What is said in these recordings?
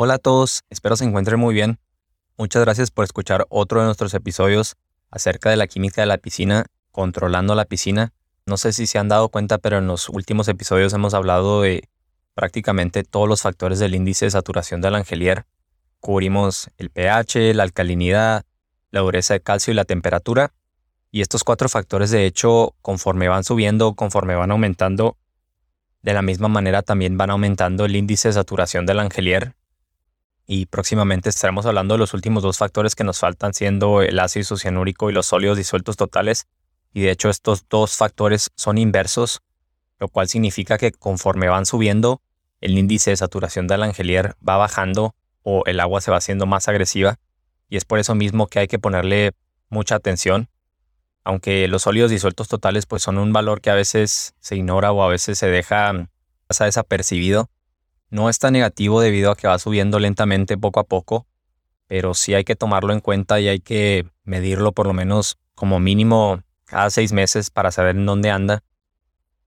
Hola a todos, espero se encuentren muy bien. Muchas gracias por escuchar otro de nuestros episodios acerca de la química de la piscina, controlando la piscina. No sé si se han dado cuenta, pero en los últimos episodios hemos hablado de prácticamente todos los factores del índice de saturación del angelier. Cubrimos el pH, la alcalinidad, la dureza de calcio y la temperatura. Y estos cuatro factores, de hecho, conforme van subiendo, conforme van aumentando, de la misma manera también van aumentando el índice de saturación del angelier y próximamente estaremos hablando de los últimos dos factores que nos faltan siendo el ácido cianúrico y los sólidos disueltos totales y de hecho estos dos factores son inversos, lo cual significa que conforme van subiendo el índice de saturación del angelier va bajando o el agua se va haciendo más agresiva y es por eso mismo que hay que ponerle mucha atención. Aunque los sólidos disueltos totales pues son un valor que a veces se ignora o a veces se deja pasa desapercibido, no está negativo debido a que va subiendo lentamente poco a poco, pero sí hay que tomarlo en cuenta y hay que medirlo por lo menos como mínimo cada seis meses para saber en dónde anda.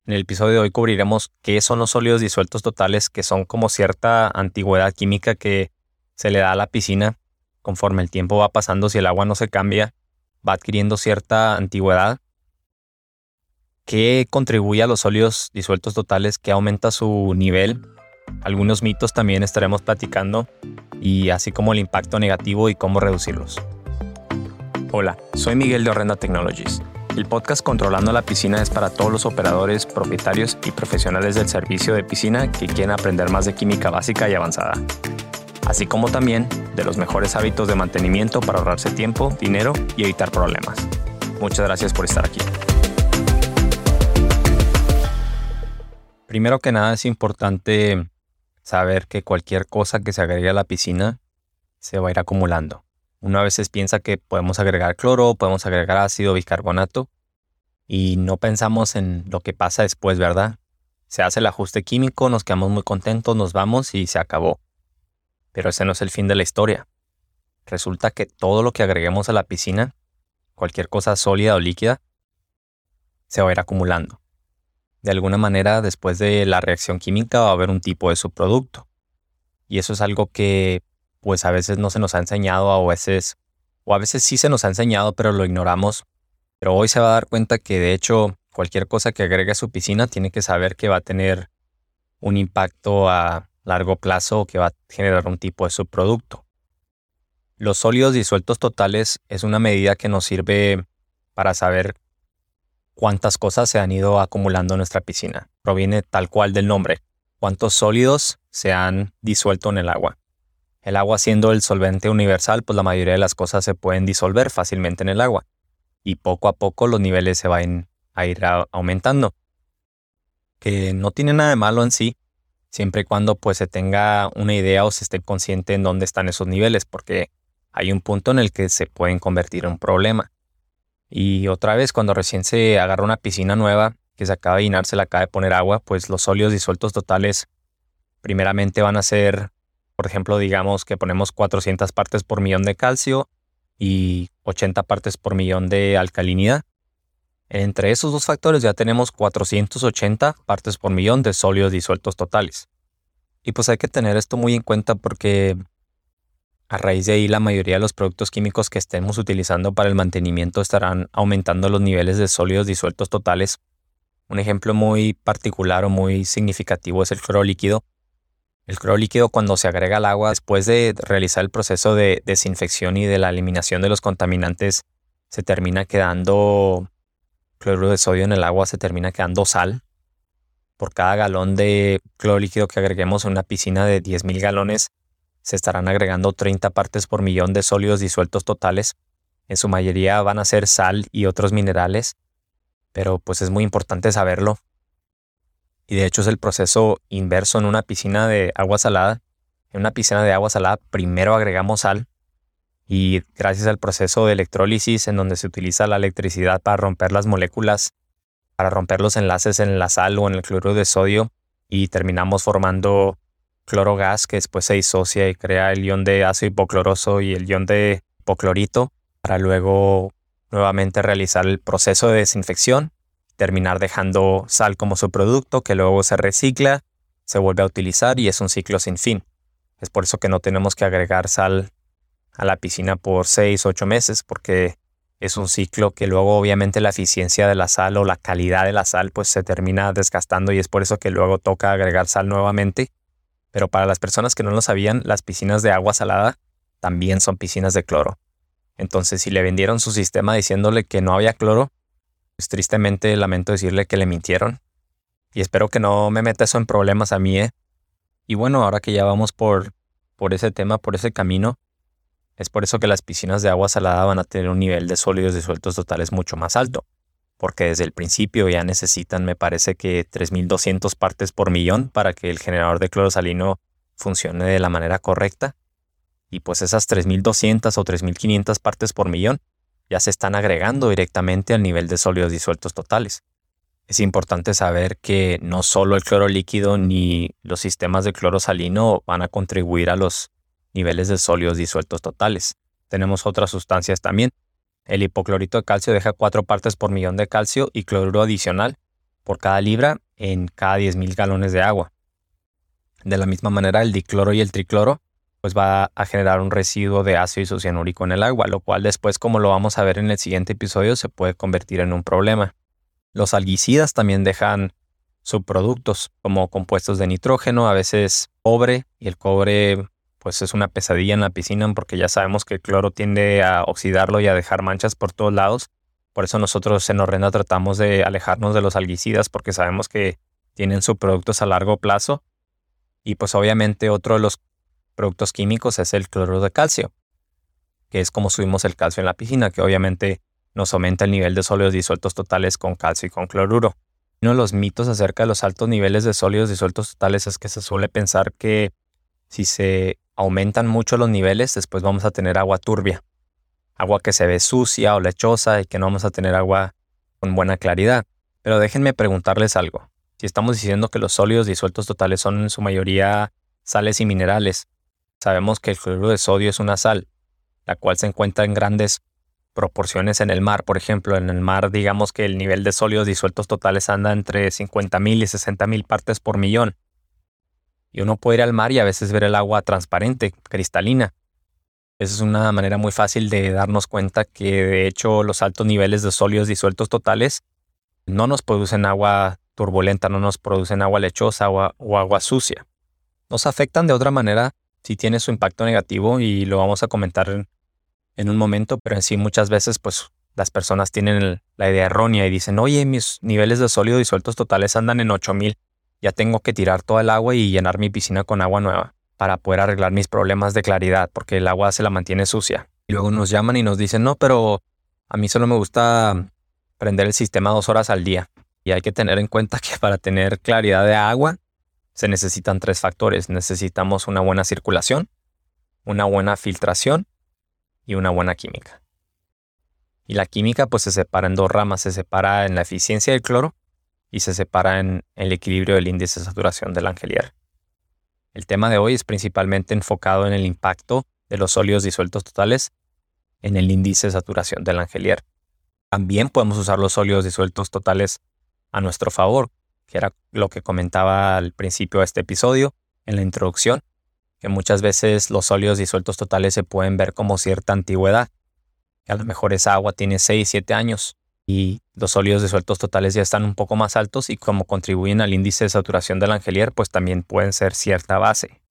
En el episodio de hoy cubriremos qué son los sólidos disueltos totales, que son como cierta antigüedad química que se le da a la piscina conforme el tiempo va pasando, si el agua no se cambia, va adquiriendo cierta antigüedad. ¿Qué contribuye a los sólidos disueltos totales? que aumenta su nivel? Algunos mitos también estaremos platicando y así como el impacto negativo y cómo reducirlos. Hola, soy Miguel de Horrenda Technologies. El podcast Controlando la Piscina es para todos los operadores, propietarios y profesionales del servicio de piscina que quieren aprender más de química básica y avanzada, así como también de los mejores hábitos de mantenimiento para ahorrarse tiempo, dinero y evitar problemas. Muchas gracias por estar aquí. Primero que nada es importante saber que cualquier cosa que se agregue a la piscina se va a ir acumulando. Uno a veces piensa que podemos agregar cloro, podemos agregar ácido bicarbonato y no pensamos en lo que pasa después, ¿verdad? Se hace el ajuste químico, nos quedamos muy contentos, nos vamos y se acabó. Pero ese no es el fin de la historia. Resulta que todo lo que agreguemos a la piscina, cualquier cosa sólida o líquida, se va a ir acumulando de alguna manera después de la reacción química va a haber un tipo de subproducto. Y eso es algo que pues a veces no se nos ha enseñado a veces o a veces sí se nos ha enseñado pero lo ignoramos. Pero hoy se va a dar cuenta que de hecho cualquier cosa que agregue a su piscina tiene que saber que va a tener un impacto a largo plazo o que va a generar un tipo de subproducto. Los sólidos disueltos totales es una medida que nos sirve para saber cuántas cosas se han ido acumulando en nuestra piscina. Proviene tal cual del nombre, cuántos sólidos se han disuelto en el agua. El agua siendo el solvente universal, pues la mayoría de las cosas se pueden disolver fácilmente en el agua. Y poco a poco los niveles se van a ir aumentando. Que no tiene nada de malo en sí, siempre y cuando pues se tenga una idea o se esté consciente en dónde están esos niveles, porque hay un punto en el que se pueden convertir en un problema. Y otra vez, cuando recién se agarra una piscina nueva, que se acaba de llenar, se le acaba de poner agua, pues los sólidos disueltos totales primeramente van a ser, por ejemplo, digamos que ponemos 400 partes por millón de calcio y 80 partes por millón de alcalinidad. Entre esos dos factores ya tenemos 480 partes por millón de sólidos disueltos totales. Y pues hay que tener esto muy en cuenta porque a raíz de ahí, la mayoría de los productos químicos que estemos utilizando para el mantenimiento estarán aumentando los niveles de sólidos disueltos totales. Un ejemplo muy particular o muy significativo es el cloro líquido. El cloro líquido cuando se agrega al agua después de realizar el proceso de desinfección y de la eliminación de los contaminantes, se termina quedando cloruro de sodio en el agua, se termina quedando sal. Por cada galón de cloro líquido que agreguemos en una piscina de 10.000 galones, se estarán agregando 30 partes por millón de sólidos disueltos totales. En su mayoría van a ser sal y otros minerales, pero pues es muy importante saberlo. Y de hecho es el proceso inverso en una piscina de agua salada. En una piscina de agua salada primero agregamos sal y gracias al proceso de electrólisis en donde se utiliza la electricidad para romper las moléculas, para romper los enlaces en la sal o en el cloruro de sodio y terminamos formando clorogas que después se disocia y crea el ion de ácido hipocloroso y el ion de hipoclorito para luego nuevamente realizar el proceso de desinfección, terminar dejando sal como su producto que luego se recicla, se vuelve a utilizar y es un ciclo sin fin. Es por eso que no tenemos que agregar sal a la piscina por 6, 8 meses, porque es un ciclo que luego obviamente la eficiencia de la sal o la calidad de la sal pues se termina desgastando y es por eso que luego toca agregar sal nuevamente. Pero para las personas que no lo sabían, las piscinas de agua salada también son piscinas de cloro. Entonces, si le vendieron su sistema diciéndole que no había cloro, pues tristemente lamento decirle que le mintieron. Y espero que no me meta eso en problemas a mí, ¿eh? Y bueno, ahora que ya vamos por, por ese tema, por ese camino, es por eso que las piscinas de agua salada van a tener un nivel de sólidos disueltos totales mucho más alto, porque desde el principio ya necesitan, me parece que 3.200 partes por millón para que el generador de cloro salino funcione de la manera correcta. Y pues esas 3.200 o 3.500 partes por millón ya se están agregando directamente al nivel de sólidos disueltos totales. Es importante saber que no solo el cloro líquido ni los sistemas de cloro salino van a contribuir a los niveles de sólidos disueltos totales. Tenemos otras sustancias también. El hipoclorito de calcio deja 4 partes por millón de calcio y cloruro adicional por cada libra en cada 10.000 galones de agua. De la misma manera, el dicloro y el tricloro pues va a generar un residuo de ácido isocianúrico en el agua, lo cual después, como lo vamos a ver en el siguiente episodio, se puede convertir en un problema. Los algicidas también dejan subproductos como compuestos de nitrógeno, a veces cobre, y el cobre pues es una pesadilla en la piscina porque ya sabemos que el cloro tiende a oxidarlo y a dejar manchas por todos lados. Por eso nosotros en Horrenda tratamos de alejarnos de los algicidas porque sabemos que tienen subproductos a largo plazo. Y pues obviamente otro de los productos químicos es el cloruro de calcio, que es como subimos el calcio en la piscina, que obviamente nos aumenta el nivel de sólidos disueltos totales con calcio y con cloruro. Uno de los mitos acerca de los altos niveles de sólidos disueltos totales es que se suele pensar que si se aumentan mucho los niveles, después vamos a tener agua turbia, agua que se ve sucia o lechosa y que no vamos a tener agua con buena claridad. Pero déjenme preguntarles algo. Si estamos diciendo que los sólidos disueltos totales son en su mayoría sales y minerales, Sabemos que el cloruro de sodio es una sal, la cual se encuentra en grandes proporciones en el mar. Por ejemplo, en el mar digamos que el nivel de sólidos disueltos totales anda entre 50.000 y 60.000 partes por millón. Y uno puede ir al mar y a veces ver el agua transparente, cristalina. Esa es una manera muy fácil de darnos cuenta que de hecho los altos niveles de sólidos disueltos totales no nos producen agua turbulenta, no nos producen agua lechosa o agua sucia. Nos afectan de otra manera sí tiene su impacto negativo y lo vamos a comentar en, un momento, pero en sí muchas veces pues las personas tienen la idea errónea y dicen, oye, mis niveles de sólido disueltos totales andan en 8000, ya tengo que tirar todo el agua y llenar mi piscina con agua nueva para poder arreglar mis problemas de claridad, porque el agua se la mantiene sucia. Y luego nos llaman y nos dicen, no, pero a mí solo me gusta prender el sistema dos horas al día. Y hay que tener en cuenta que para tener claridad de agua se necesitan tres factores. Necesitamos una buena circulación, una buena filtración y una buena química. Y la química pues se separa en dos ramas, se separa en la eficiencia del cloro y se separa en el equilibrio del índice de saturación del angelier. El tema de hoy es principalmente enfocado en el impacto de los sólidos disueltos totales en el índice de saturación del angelier. También podemos usar los sólidos disueltos totales a nuestro favor, que era lo que comentaba al principio de este episodio, en la introducción, que muchas veces los sólidos disueltos totales se pueden ver como cierta antigüedad. a lo mejor esa agua tiene 6, 7 años y los sólidos disueltos totales ya están un poco más altos y como contribuyen al índice de saturación del angelier, pues también pueden ser cierta base.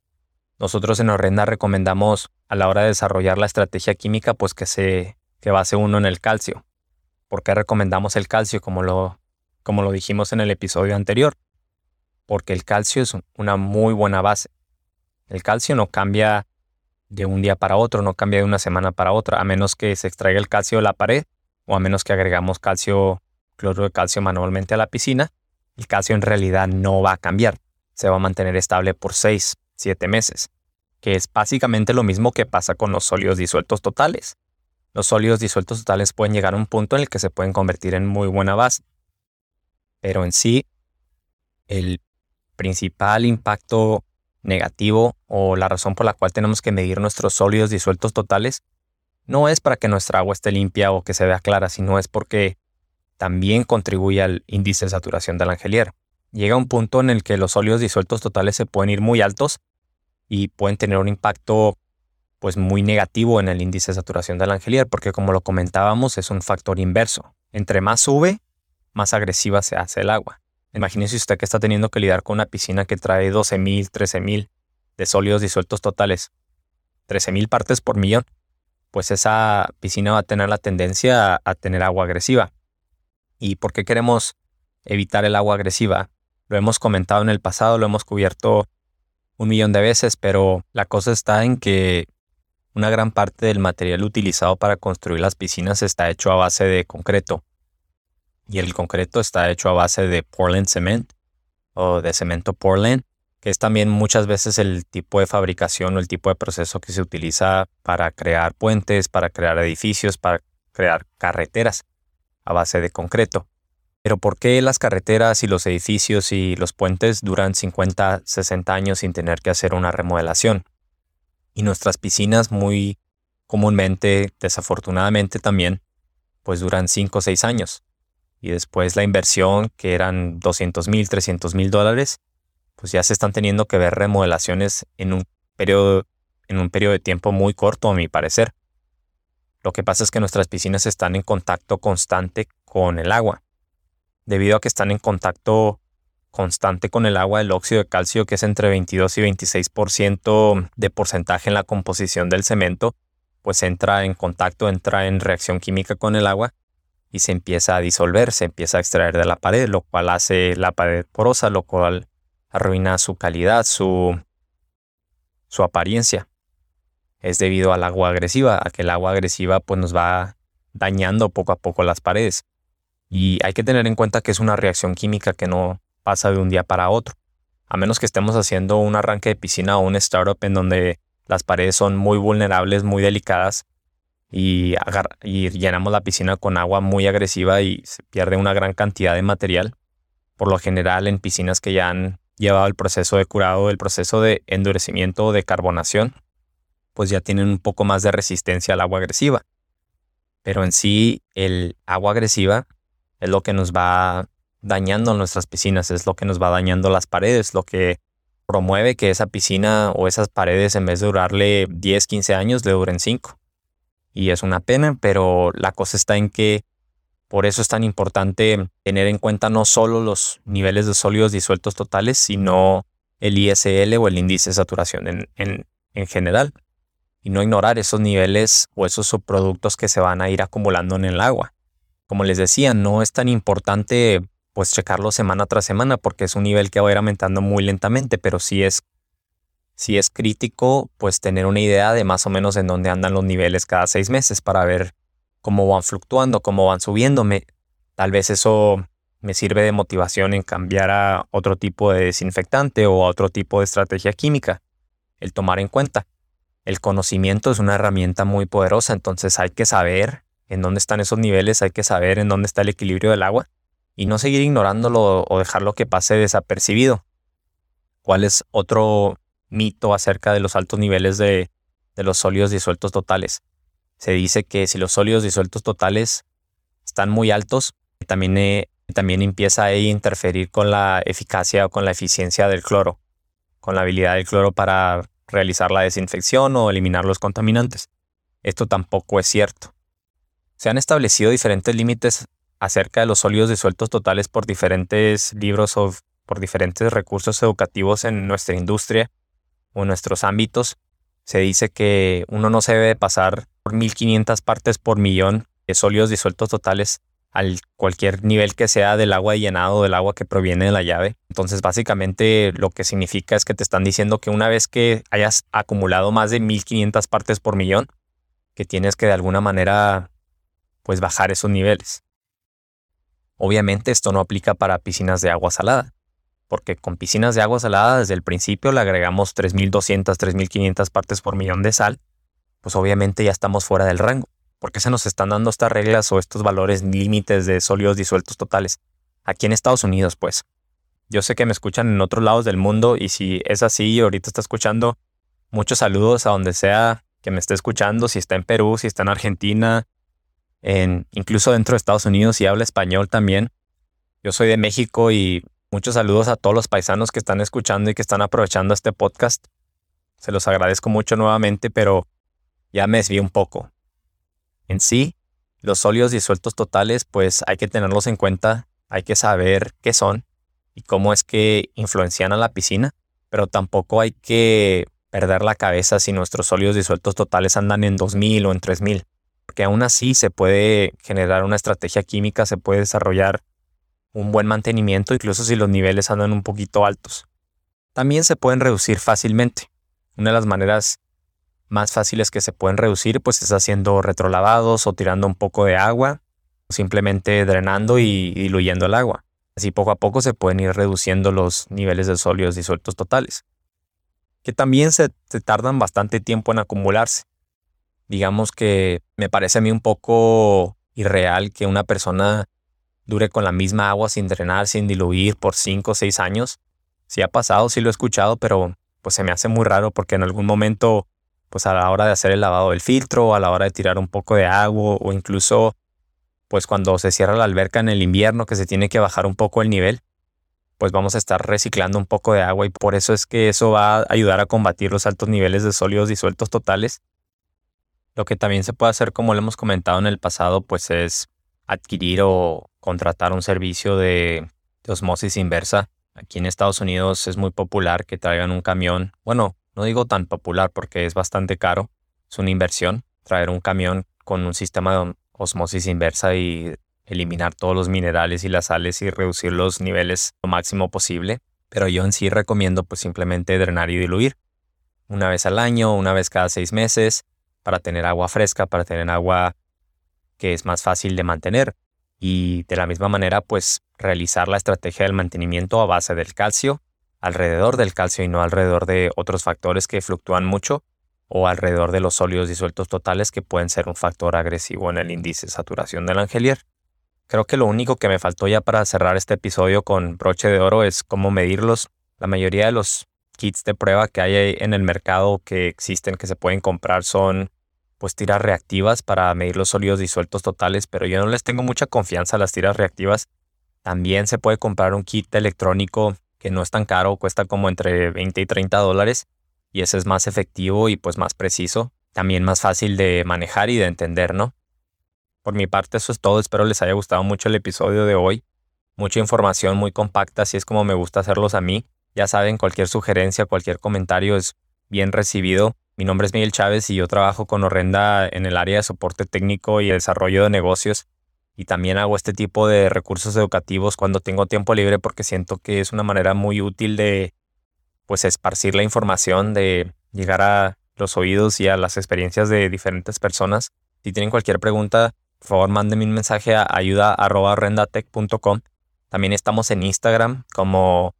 Nosotros en Horrenda recomendamos a la hora de desarrollar la estrategia química, pues que se que base uno en el calcio. ¿Por qué recomendamos el calcio? Como lo como lo dijimos en el episodio anterior, porque el calcio es una muy buena base. El calcio no cambia de un día para otro, no cambia de una semana para otra, a menos que se extraiga el calcio de la pared o a menos que agregamos calcio, cloruro de calcio manualmente a la piscina, el calcio en realidad no va a cambiar, se va a mantener estable por 6, 7 meses, que es básicamente lo mismo que pasa con los sólidos disueltos totales. Los sólidos disueltos totales pueden llegar a un punto en el que se pueden convertir en muy buena base, pero en sí, el principal impacto negativo o la razón por la cual tenemos que medir nuestros sólidos disueltos totales no es para que nuestra agua esté limpia o que se vea clara, sino es porque también contribuye al índice de saturación del angelier. Llega un punto en el que los sólidos disueltos totales se pueden ir muy altos y pueden tener un impacto pues muy negativo en el índice de saturación del Angelier, porque como lo comentábamos, es un factor inverso. Entre más sube, más agresiva se hace el agua. Imagínese usted que está teniendo que lidiar con una piscina que trae 12.000, 13.000 de sólidos disueltos totales, 13.000 partes por millón, pues esa piscina va a tener la tendencia a, tener agua agresiva. ¿Y por qué queremos evitar el agua agresiva? Lo hemos comentado en el pasado, lo hemos cubierto un millón de veces, pero la cosa está en que una gran parte del material utilizado para construir las piscinas está hecho a base de concreto. Y el concreto está hecho a base de Portland Cement o de cemento Portland, que es también muchas veces el tipo de fabricación o el tipo de proceso que se utiliza para crear puentes, para crear edificios, para crear carreteras a base de concreto. Pero ¿por qué las carreteras y los edificios y los puentes duran 50, 60 años sin tener que hacer una remodelación? Y nuestras piscinas muy comúnmente, desafortunadamente también, pues duran 5 o 6 años. Y después la inversión, que eran 200 mil, 300 mil dólares, pues ya se están teniendo que ver remodelaciones en un periodo, en un periodo de tiempo muy corto, a mi parecer. Lo que pasa es que nuestras piscinas están en contacto constante con el agua. Debido a que están en contacto constante con el agua, el óxido de calcio, que es entre 22 y 26% de porcentaje en la composición del cemento, pues entra en contacto, entra en reacción química con el agua y se empieza a disolver, se empieza a extraer de la pared, lo cual hace la pared porosa, lo cual arruina su calidad, su, su apariencia. Es debido al agua agresiva, a que el agua agresiva pues nos va dañando poco a poco las paredes. Y hay que tener en cuenta que es una reacción química que no, pasa de un día para otro. A menos que estemos haciendo un arranque de piscina o un startup en donde las paredes son muy vulnerables, muy delicadas y, y llenamos la piscina con agua muy agresiva y se pierde una gran cantidad de material. Por lo general en piscinas que ya han llevado el proceso de curado, el proceso de endurecimiento o de carbonación, pues ya tienen un poco más de resistencia al agua agresiva. Pero en sí el agua agresiva es lo que nos va dañando nuestras piscinas, es lo que nos va dañando las paredes, lo que promueve que esa piscina o esas paredes en vez de durarle 10, 15 años, le duren 5. Y es una pena, pero la cosa está en que por eso es tan importante tener en cuenta no solo los niveles de sólidos disueltos totales, sino el ISL o el índice de saturación en, en, en general. Y no ignorar esos niveles o esos subproductos que se van a ir acumulando en el agua. Como les decía, no es tan importante pues checarlo semana tras semana porque es un nivel que va a ir aumentando muy lentamente, pero si es, es crítico, pues tener una idea de más o menos en dónde andan los niveles cada seis meses para ver cómo van fluctuando, cómo van subiendo. tal vez eso me sirve de motivación en cambiar a otro tipo de desinfectante o a otro tipo de estrategia química. El tomar en cuenta. El conocimiento es una herramienta muy poderosa, entonces hay que saber en dónde están esos niveles, hay que saber en dónde está el equilibrio del agua y no seguir ignorándolo o dejarlo que pase desapercibido. ¿Cuál es otro mito acerca de los altos niveles de, los sólidos disueltos totales? Se dice que si los sólidos disueltos totales están muy altos, también, eh, también empieza a interferir con la eficacia o con la eficiencia del cloro, con la habilidad del cloro para realizar la desinfección o eliminar los contaminantes. Esto tampoco es cierto. Se han establecido diferentes límites acerca de los sólidos disueltos totales por diferentes libros o por diferentes recursos educativos en nuestra industria o en nuestros ámbitos. Se dice que uno no se debe pasar por 1500 partes por millón de sólidos disueltos totales al cualquier nivel que sea del agua de llenado del agua que proviene de la llave. Entonces, básicamente lo que significa es que te están diciendo que una vez que hayas acumulado más de 1500 partes por millón, que tienes que de alguna manera pues bajar esos niveles. Obviamente esto no aplica para piscinas de agua salada, porque con piscinas de agua salada desde el principio le agregamos 3.200, 3.500 partes por millón de sal, pues obviamente ya estamos fuera del rango. ¿Por qué se nos están dando estas reglas o estos valores límites de sólidos disueltos totales? Aquí en Estados Unidos, pues. Yo sé que me escuchan en otros lados del mundo y si es así y ahorita está escuchando, muchos saludos a donde sea que me esté escuchando, si está en Perú, si está en Argentina, incluso dentro de Estados Unidos y habla español también. Yo soy de México y muchos saludos a todos los paisanos que están escuchando y que están aprovechando este podcast. Se los agradezco mucho nuevamente, pero ya me desvié un poco. En sí, los sólidos disueltos totales, pues hay que tenerlos en cuenta, hay que saber qué son y cómo es que influencian a la piscina, pero tampoco hay que perder la cabeza si nuestros sólidos disueltos totales andan en 2000 o en 3000, porque aún así se puede generar una estrategia química, se puede desarrollar un buen mantenimiento, incluso si los niveles andan un poquito altos. También se pueden reducir fácilmente. Una de las maneras más fáciles que se pueden reducir pues es haciendo retrolavados o tirando un poco de agua, o simplemente drenando y diluyendo el agua. Así poco a poco se pueden ir reduciendo los niveles de sólidos disueltos totales, que también se, tardan bastante tiempo en acumularse. Digamos que me parece a mí un poco irreal que una persona dure con la misma agua sin drenar, sin diluir por 5 o 6 años. Sí ha pasado, sí lo he escuchado, pero pues se me hace muy raro porque en algún momento, pues a la hora de hacer el lavado del filtro, a la hora de tirar un poco de agua o incluso pues cuando se cierra la alberca en el invierno que se tiene que bajar un poco el nivel, pues vamos a estar reciclando un poco de agua y por eso es que eso va a ayudar a combatir los altos niveles de sólidos disueltos totales. Lo que también se puede hacer, como lo hemos comentado en el pasado, pues es adquirir o contratar un servicio de, osmosis inversa. Aquí en Estados Unidos es muy popular que traigan un camión. Bueno, no digo tan popular porque es bastante caro. Es una inversión traer un camión con un sistema de osmosis inversa y eliminar todos los minerales y las sales y reducir los niveles lo máximo posible. Pero yo en sí recomiendo pues simplemente drenar y diluir. Una vez al año, una vez cada seis meses, para tener agua fresca, para tener agua que es más fácil de mantener y de la misma manera pues realizar la estrategia del mantenimiento a base del calcio, alrededor del calcio y no alrededor de otros factores que fluctúan mucho o alrededor de los sólidos disueltos totales que pueden ser un factor agresivo en el índice de saturación del angelier. Creo que lo único que me faltó ya para cerrar este episodio con broche de oro es cómo medirlos. La mayoría de los kits de prueba que hay en el mercado que existen que se pueden comprar son pues tiras reactivas para medir los sólidos disueltos totales, pero yo no les tengo mucha confianza a las tiras reactivas. También se puede comprar un kit electrónico que no es tan caro, cuesta como entre 20 y 30 dólares y ese es más efectivo y pues más preciso, también más fácil de manejar y de entender, ¿no? Por mi parte eso es todo, espero les haya gustado mucho el episodio de hoy. Mucha información muy compacta, así es como me gusta hacerlos a mí. Ya saben, cualquier sugerencia, cualquier comentario es bien recibido. Mi nombre es Miguel Chávez y yo trabajo con Horrenda en el área de soporte técnico y desarrollo de negocios. Y también hago este tipo de recursos educativos cuando tengo tiempo libre porque siento que es una manera muy útil de pues esparcir la información, de llegar a los oídos y a las experiencias de diferentes personas. Si tienen cualquier pregunta, por favor mándenme un mensaje a ayuda.horrendatech.com. También estamos en Instagram como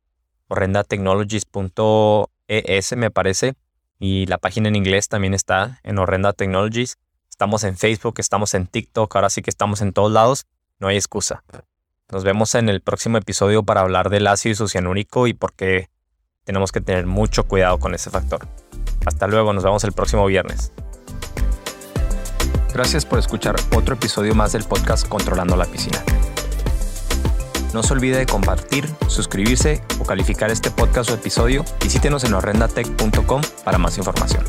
horrendatechnologies.es me parece y la página en inglés también está en Horrenda Technologies. Estamos en Facebook, estamos en TikTok, ahora sí que estamos en todos lados. No hay excusa. Nos vemos en el próximo episodio para hablar del ácido isocianúrico y por qué tenemos que tener mucho cuidado con ese factor. Hasta luego, nos vemos el próximo viernes. Gracias por escuchar otro episodio más del podcast Controlando la Piscina. No se olvide de compartir, suscribirse o calificar este podcast o episodio. Visítenos en horrendatech.com para más información.